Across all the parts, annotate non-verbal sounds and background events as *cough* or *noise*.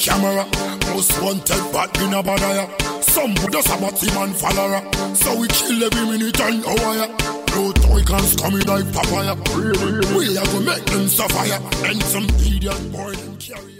camera. Most wanted, but in a badaya. Some just a batty man follower. So we kill every minute and hour. ya. No toy can coming like papaya. We have to make them suffer. And some idiot boy them carry.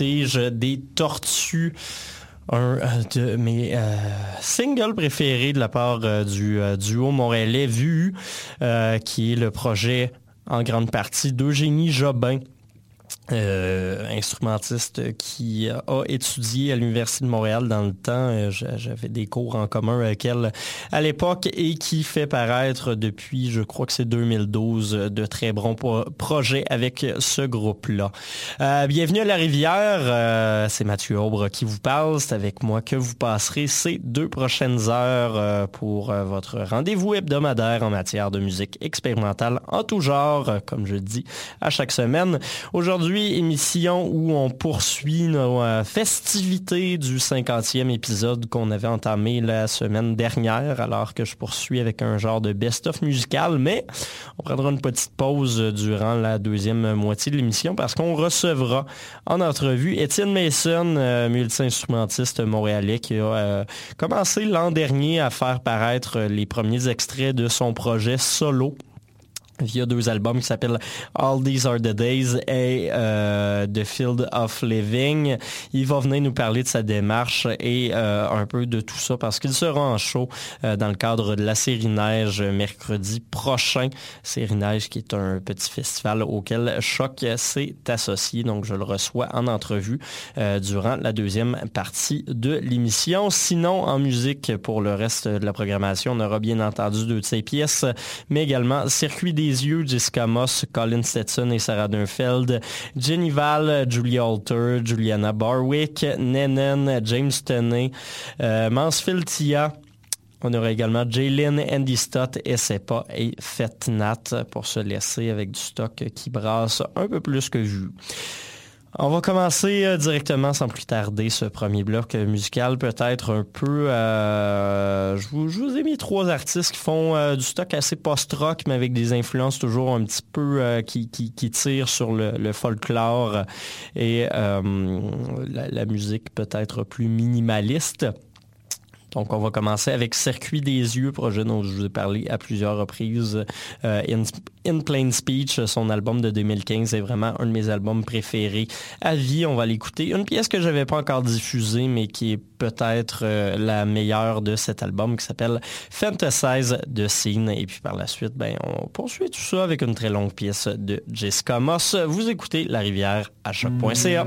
des tortues. Un euh, de mes euh, singles préférés de la part euh, du duo montréalais Vu, qui est le projet en grande partie d'Eugénie Jobin. Euh, instrumentiste qui a étudié à l'Université de Montréal dans le temps. Euh, j'avais des cours en commun avec elle à l'époque et qui fait paraître depuis, je crois que c'est 2012, de très bons projets avec ce groupe-là. Euh, bienvenue à la rivière. c'est Mathieu Aubre qui vous parle. C'est avec moi que vous passerez ces deux prochaines heures pour votre rendez-vous hebdomadaire en matière de musique expérimentale en tout genre, comme je dis à chaque semaine. Aujourd'hui, émission où on poursuit nos euh, festivités du 50e épisode qu'on avait entamé la semaine dernière, alors que je poursuis avec un genre de best-of musical, mais on prendra une petite pause durant la deuxième moitié de l'émission parce qu'on recevra en entrevue Étienne Mason, euh, multi-instrumentiste montréalais qui a euh, commencé l'an dernier à faire paraître les premiers extraits de son projet solo via deux albums qui s'appellent All These Are the Days et euh, The Field of Living. Il va venir nous parler de sa démarche et euh, un peu de tout ça parce qu'il sera en show euh, dans le cadre de la série Neige mercredi prochain. Série Neige qui est un petit festival auquel Choc s'est associé. Donc je le reçois en entrevue durant la deuxième partie de l'émission. Sinon, en musique, pour le reste de la programmation, on aura bien entendu deux de ses pièces, mais également Circuit des yeux, Jessica Moss, Colin Stetson et Sarah Dunfeld, Jenny Val, Julia Alter, Juliana Barwick, Nenen, James Tenney, euh, Mansfield Tia, on aura également Jalen, Andy Stott, Sepa et Fetnat pour se laisser avec du stock qui brasse un peu plus que vu. On va commencer euh, directement sans plus tarder ce premier bloc musical, peut-être un peu... Euh, je, vous, ai mis trois artistes qui font euh, du stock assez post-rock, mais avec des influences toujours un petit peu qui, qui, tirent sur le, folklore et la, musique peut-être plus minimaliste. Donc, on va commencer avec Circuit des yeux, projet dont je vous ai parlé à plusieurs reprises. Euh, In, Plain Speech, son album de 2015 est vraiment un de mes albums préférés à vie. On va l'écouter. Une pièce que je n'avais pas encore diffusée, mais qui est peut-être euh, la meilleure de cet album, qui s'appelle Fantasize the Scene. Et puis par la suite, ben, on poursuit tout ça avec une très longue pièce de Jessica Moss. Vous écoutez La Rivière à choc.ca.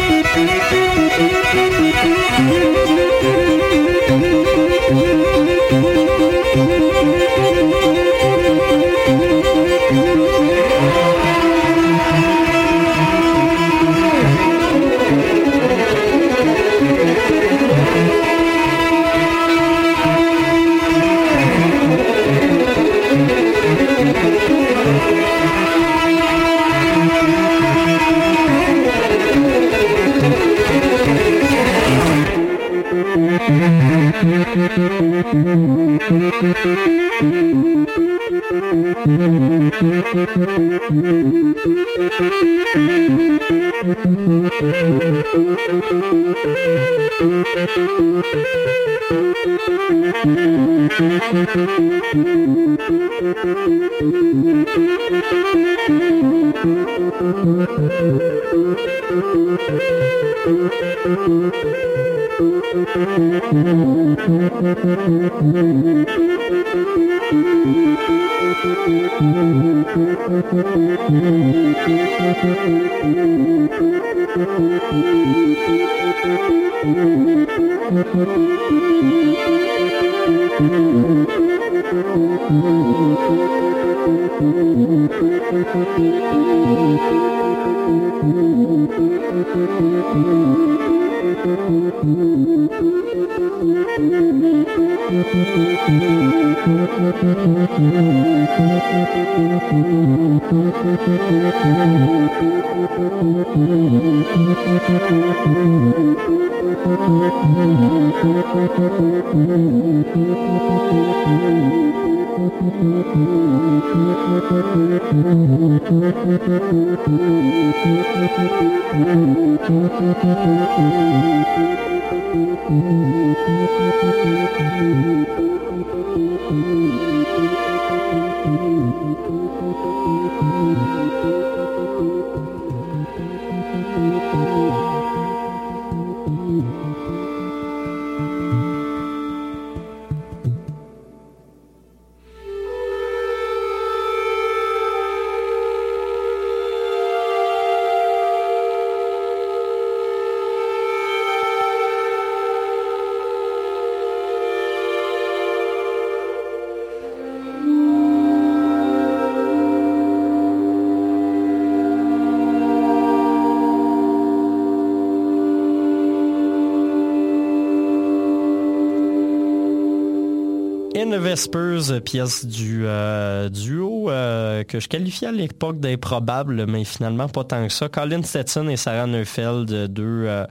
Vespers, pièce du euh, duo euh, que je qualifiais à l'époque d'improbable, mais finalement pas tant que ça. Colin Stetson et Sarah Neufeld, deux euh,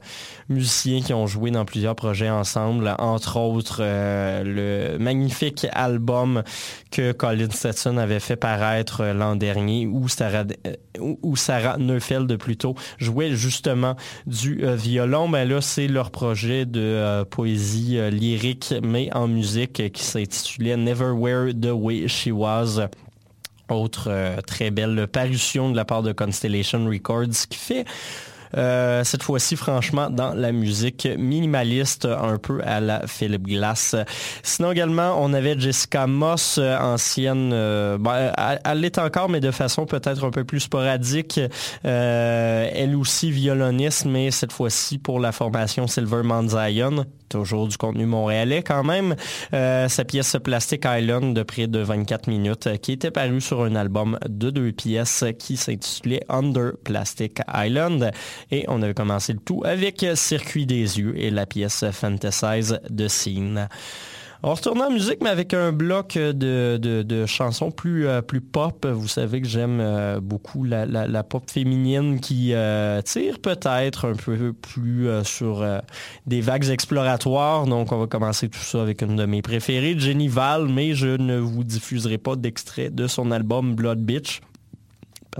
musiciens qui ont joué dans plusieurs projets ensemble, entre autres le magnifique album que Colin Stetson avait fait paraître l'an dernier, où Sarah, où Sarah Neufeld plutôt jouait justement du violon. Mais là, c'est leur projet de poésie lyrique, mais en musique qui s'intitulait Never Wear the Way She Was. Autre euh, très belle parution de la part de Constellation Records qui fait euh, cette fois-ci, franchement, dans la musique minimaliste, un peu à la Philip Glass. Sinon également, on avait Jessica Moss, euh, ancienne, euh, ben, elle, l'est encore, mais de façon peut-être un peu plus sporadique. elle aussi violoniste, mais cette fois-ci pour la formation Silver Zion toujours du contenu montréalais quand même. sa pièce Plastic Island de près de 24 minutes qui était parue sur un album de deux pièces qui s'intitulait Under Plastic Island. Et on avait commencé le tout avec Circuit des yeux et la pièce Fantasize de Scene. On retourne en musique, mais avec un bloc de, chansons plus, euh, plus pop. Vous savez que j'aime euh, beaucoup la, pop féminine qui euh, tire peut-être un peu plus sur des vagues exploratoires. Donc, on va commencer tout ça avec une de mes préférées, Jenny Val, mais je ne vous diffuserai pas d'extrait de son album Blood Bitch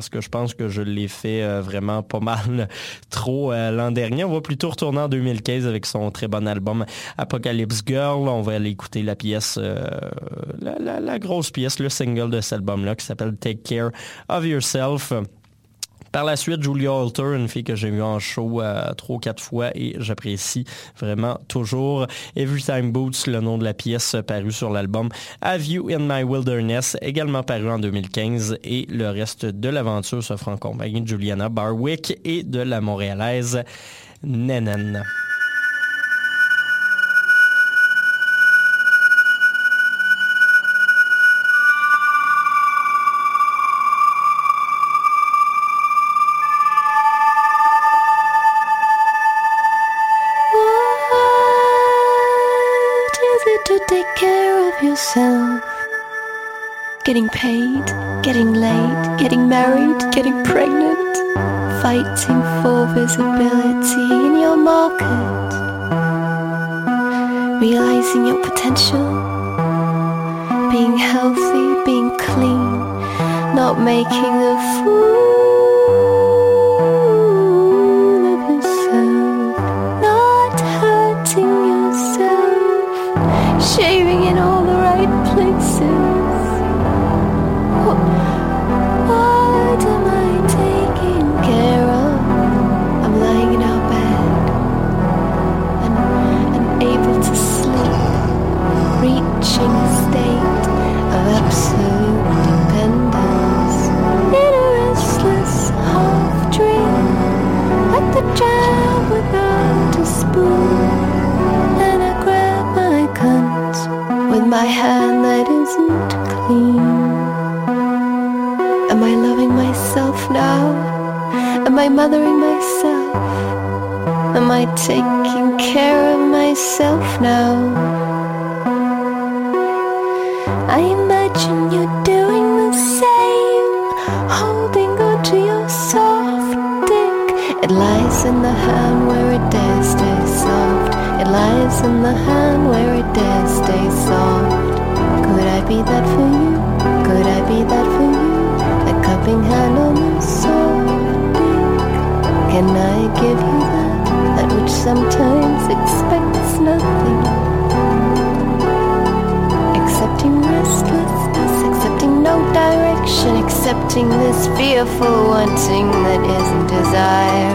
parce que je pense que je l'ai fait euh, vraiment pas mal *laughs* trop euh, l'an dernier. On va plutôt retourner en 2015 avec son très bon album Apocalypse Girl. On va aller écouter la pièce, euh, la, grosse pièce, le single de cet album-là qui s'appelle Take Care of Yourself. Par la suite, Julia Alter, une fille que j'ai vue en show euh, trois ou quatre fois et j'apprécie vraiment toujours. Every Time Boots, le nom de la pièce paru sur l'album Have You in My Wilderness, également paru en 2015 et le reste de l'aventure se fera en compagnie de Juliana Barwick et de la montréalaise Nenen. Getting paid, getting laid, getting married, getting pregnant, fighting for visibility in your market, realizing your potential, being healthy, being clean, not making a fool. Mothering myself? Am I taking care of myself now? I imagine you're doing the same, holding on to your soft dick. It lies in the hand where it dares stay soft. It lies in the hand where it dares stay soft. Could I be that for you? Could I be that for you? A cupping hand on the soft. Can I give you that? That which sometimes expects nothing. Accepting restlessness, accepting no direction, accepting this fearful wanting that isn't desire.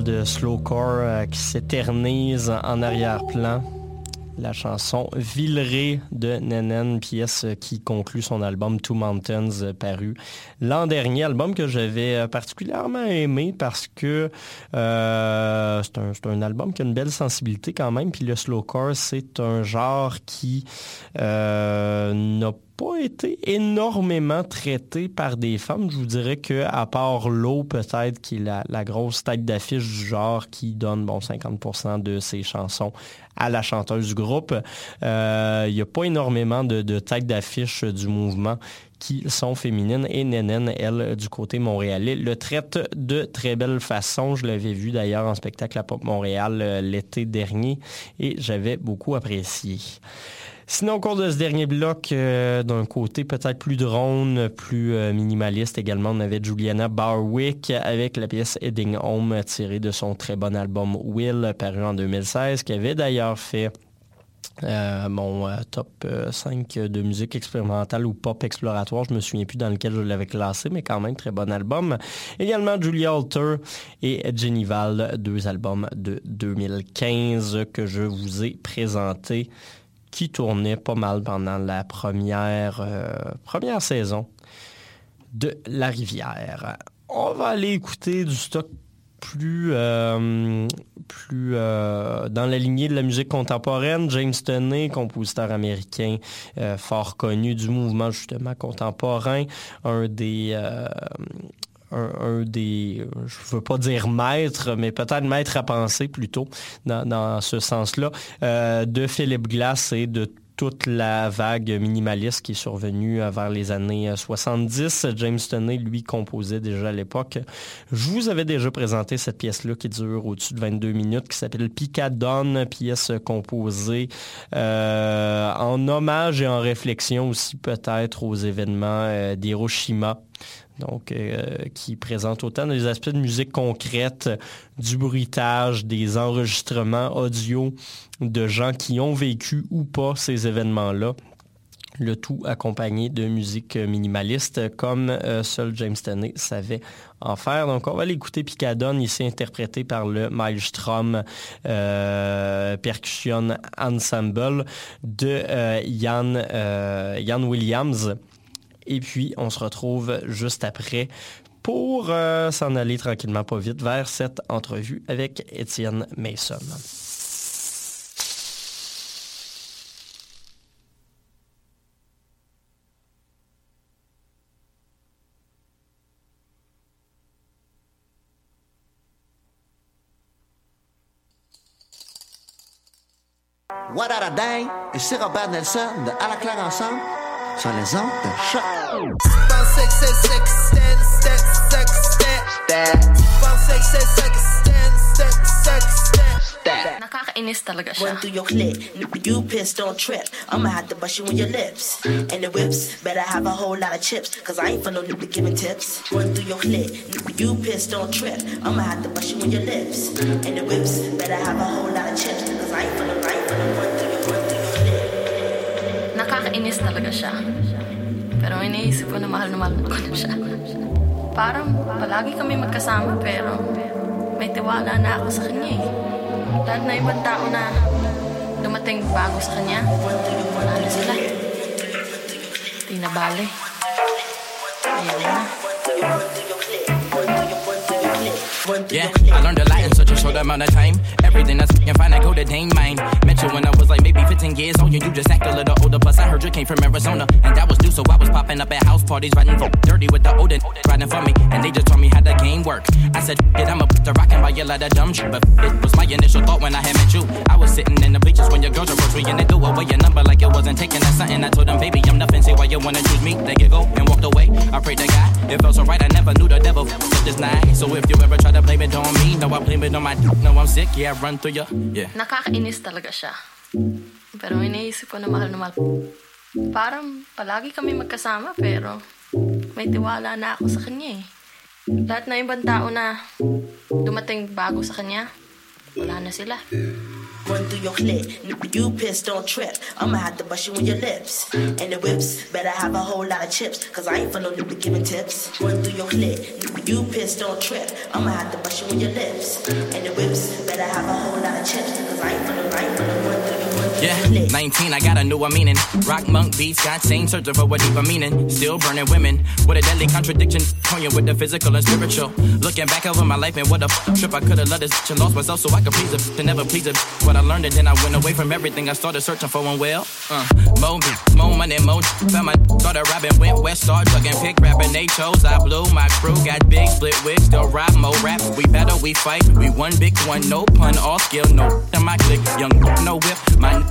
De slowcore euh, qui s'éternise en arrière-plan. La chanson Villeray de Nenen, pièce qui conclut son album Two Mountains euh, paru l'an dernier, album que j'avais euh, particulièrement aimé parce que c'est un, album qui a une belle sensibilité quand même. Puis le slowcore, c'est un genre qui n'a pas été énormément traité par des femmes. Je vous dirais que à part l'eau, peut-être, qui est la, grosse tête d'affiche du genre qui donne bon 50% de ses chansons à la chanteuse du groupe. Euh, il n'y a pas énormément de, de têtes d'affiche du mouvement qui sont féminines et Nénène, elle, du côté montréalais, le traite de très belle façon. Je l'avais vu d'ailleurs en spectacle à Pop Montréal euh, l'été dernier et j'avais beaucoup apprécié. Sinon, au cours de ce dernier bloc, euh, d'un côté peut-être plus drone, plus euh, minimaliste également, on avait Juliana Barwick avec la pièce Heading Home tirée de son très bon album Will, paru en 2016, qui avait d'ailleurs fait euh, mon top 5 de musique expérimentale ou pop exploratoire. Je me souviens plus dans lequel je l'avais classé, mais quand même très bon album. Également Julia Alter et Jenny Val, deux albums de 2015 que je vous ai présentés qui tournait pas mal pendant la première, euh, première saison de La Rivière. On va aller écouter du stock plus, euh, plus euh, dans la lignée de la musique contemporaine. James Toney, compositeur américain fort connu du mouvement justement contemporain, un des un, des, je veux pas dire maître, mais peut-être maître à penser plutôt dans, ce sens-là, euh, de Philip Glass et de toute la vague minimaliste qui est survenue vers les années 70. James Toney, lui, composait déjà à l'époque. Je vous avais déjà présenté cette pièce-là qui dure au-dessus de 22 minutes, qui s'appelle Picadon, pièce composée euh, en hommage et en réflexion aussi peut-être aux événements euh, d'Hiroshima donc euh, qui présente autant des aspects de musique concrète, du bruitage, des enregistrements audio de gens qui ont vécu ou pas ces événements-là. Le tout accompagné de musique minimaliste comme euh, seul James Tenney savait en faire. Donc on va l'écouter Picadon, ici interprété par le Maelstrom euh, Percussion Ensemble de Ian, Ian Williams. Et puis, on se retrouve juste après pour euh, s'en aller tranquillement pas vite vers cette entrevue avec Étienne Mason. What a? Et c'est Robert Nelson de À la claire ensemble sur les ondes de choc. Nakakainis talaga siya. Run through your clip, you piss, don't trip. I'ma have to bust you in your lips. And the whips, better have a whole lot of chips. Cause I ain't for no nigga giving tips. Run through your clip, you piss, don't trip. I'ma have to bust you in your lips. And the whips, better have a whole lot of chips. Cause I ain't for no, I Nakakainis talaga siya. Pero iniisip ko na mahal na mahal ko na siya. Parang palagi kami magkasama pero may tiwala na ako sa kanya eh. Lahat na ibang tao na dumating bago sa kanya, wala na sila. Di na bale. Ayaw na. Yeah, I learned a lot short amount of time. Everything that's fucking fine, I go to Dane mine. Met you when I was like maybe 15 years old. You, you just act a little older. Plus, I heard you came from Arizona. And that was due, so I was popping up at house parties, riding for dirty with the older riding for me. And they just told me how the game work. I said, it, I'ma put the rockin' by you like a dumb shit. But it was my initial thought when I had met you. I was sitting in the bleachers when your girls me and they threw away your number like it wasn't taking that something. I told them, baby, I'm nothing. Say why you wanna choose me. They get go and walked away. I prayed to God. It felt so right, I never knew the devil this night. So if you ever try to blame it on me, no, I blame it on my no, I'm sick, yeah, run through you. Yeah. Nakakainis talaga siya. Pero iniisip ko na mahal na mahal. Parang palagi kami magkasama pero may tiwala na ako sa kanya eh. Lahat na ibang tao na dumating bago sa kanya, Wala na sila. Run through your clit, you pissed don't trip. I'ma have to bust you in your lips. And the whips, better have a whole lot of chips. Cause I ain't for no nigga giving tips. Run through your clit, you pissed don't trip. I'ma have to bust you in your lips. And the whips, better have a whole lot of chips. Cause I ain't for no, I ain't for no run through yeah, 19, I got a newer meaning. Rock monk beats, got same searching for a deeper meaning. Still burning women with a deadly contradiction. Poignant with the physical and spiritual. Looking back over my life and what a f- trip I could have loved this bitch and lost myself so I could please her to never please her. What I learned and then I went away from everything I started searching for and well. Uh, mo, mo money, mo. Found my started robbing, went west, started drugging, pick rapping. They chose, I blew. My crew got big, split wigs, still rap, mo rap. We battle, we fight. We one big one, no pun, all skill, no. In my click, young, no whip. My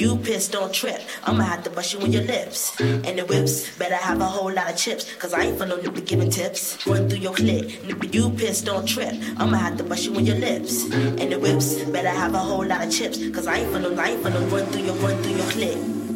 You pissed, don't trip. I'ma mm. have to bust you in your lips. And the whips, better have a whole lot of chips. Cause I ain't for no nigga giving tips. Run through your clit. You pissed, don't trip. I'ma have to bust you in your lips. And the whips, better have a whole lot of chips. Cause I ain't for no, I ain't for no run through your, run through your clit.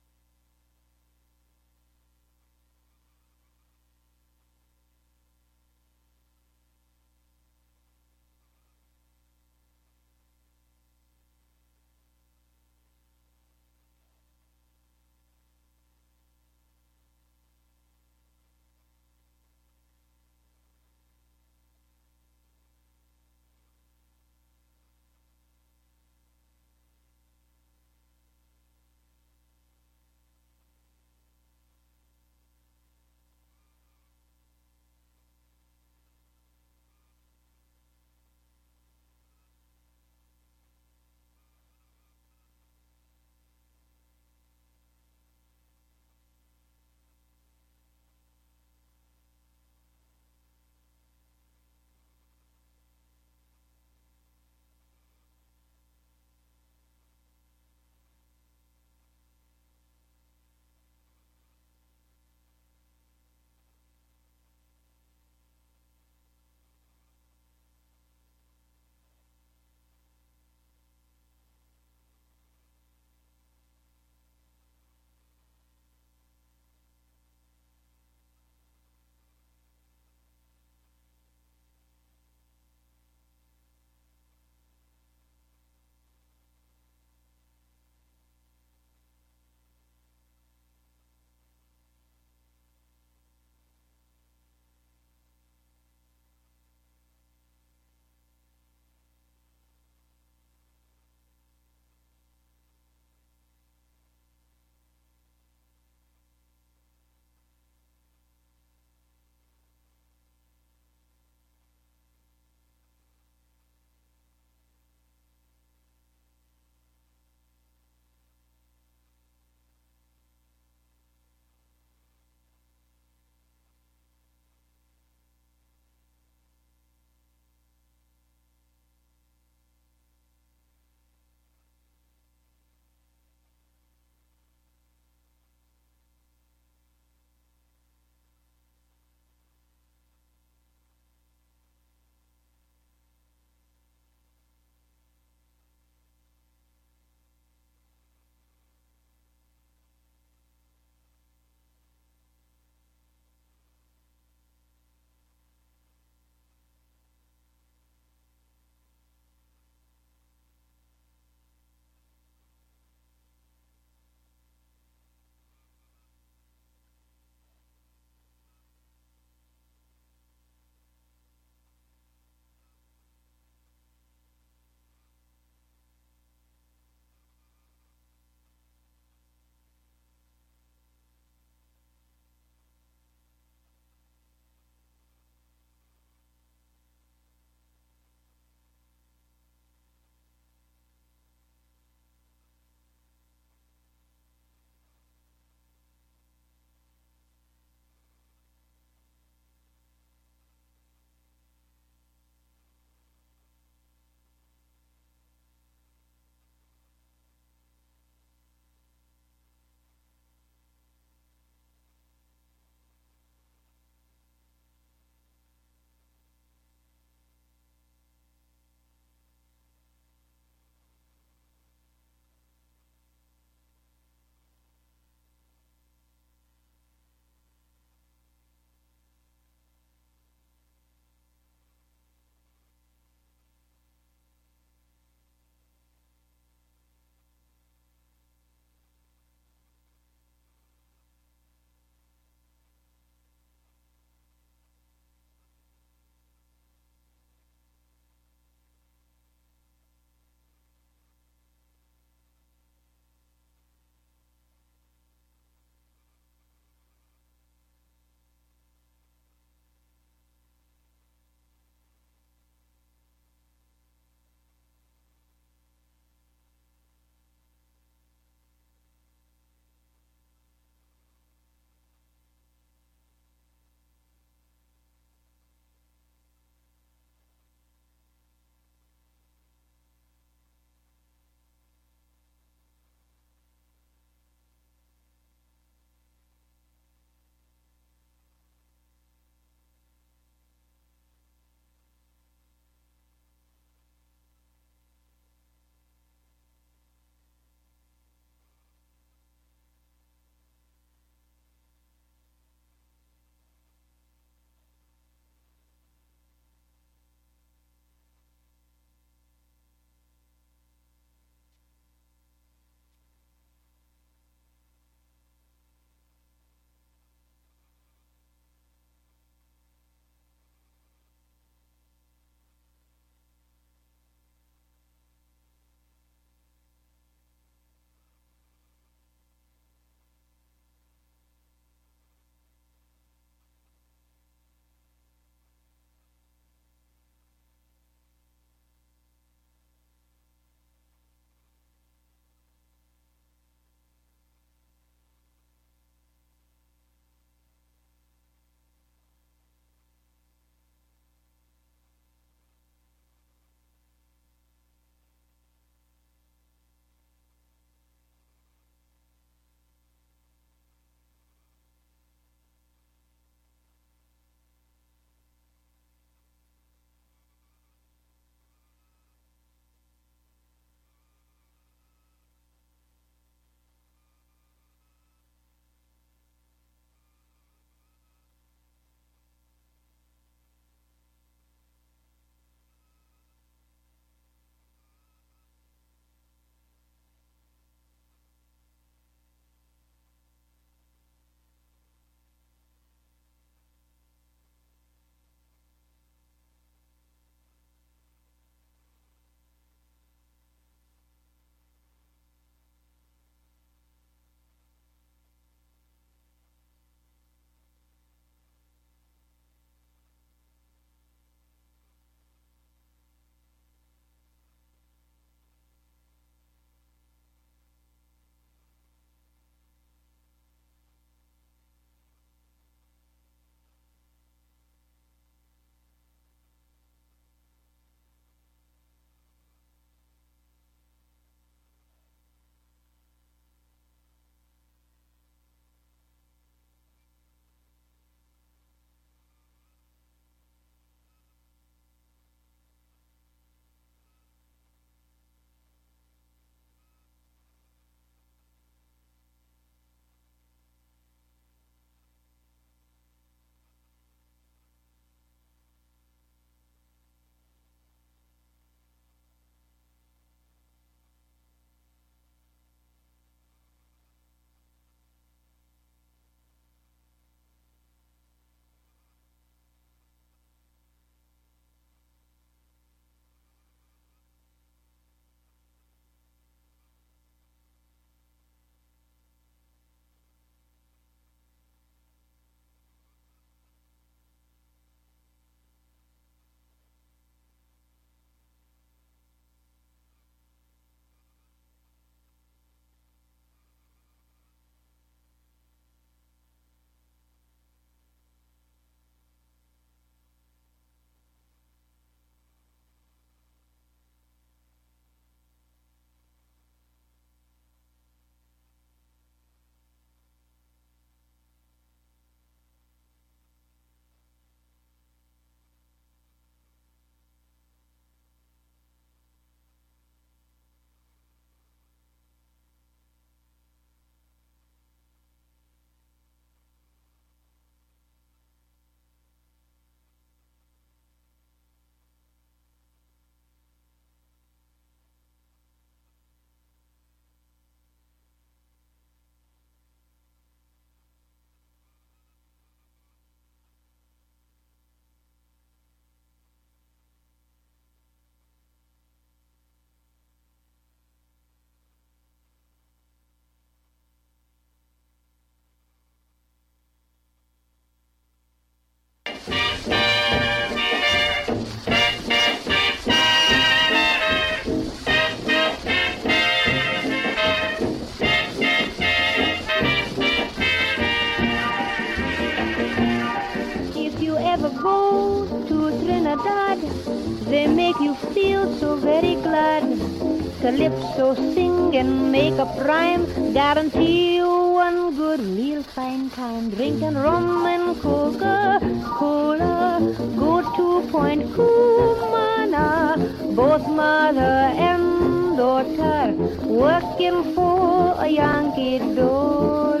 Guarantee you one good, real fine time. Drinking rum and Coca-Cola. Go to Point Cumana. Both mother and daughter working for a Yankee dollar.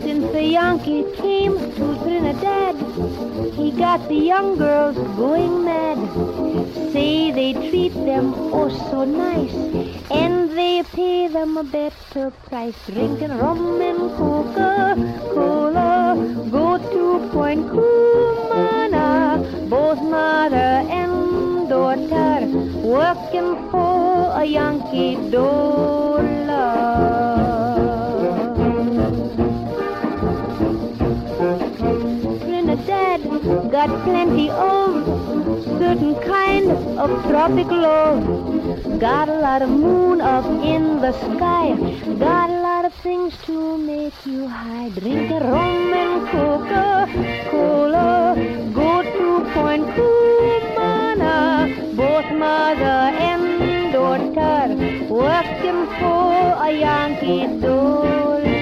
Since the Yankee came to Trinidad, he got the young girls going mad. Treat them oh so nice, and they pay them a better price. Drinking rum and Coca-Cola, go to Point Cumana, both mother and daughter working for a Yankee dollar. Trinidad got plenty of certain kind of tropical love. Got a lot of moon up in the sky. Got a lot of things to make you high. Drink a rum and Coca-Cola. Go to Point Cumana. Both mother and daughter working for a Yankee dollar.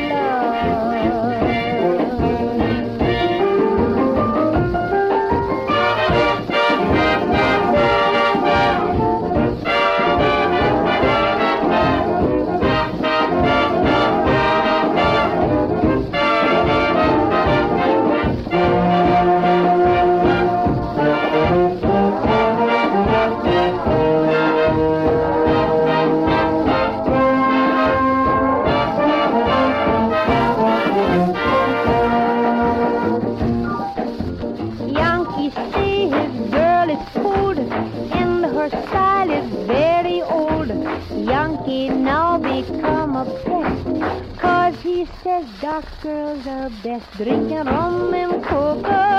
dricka rom, en kopp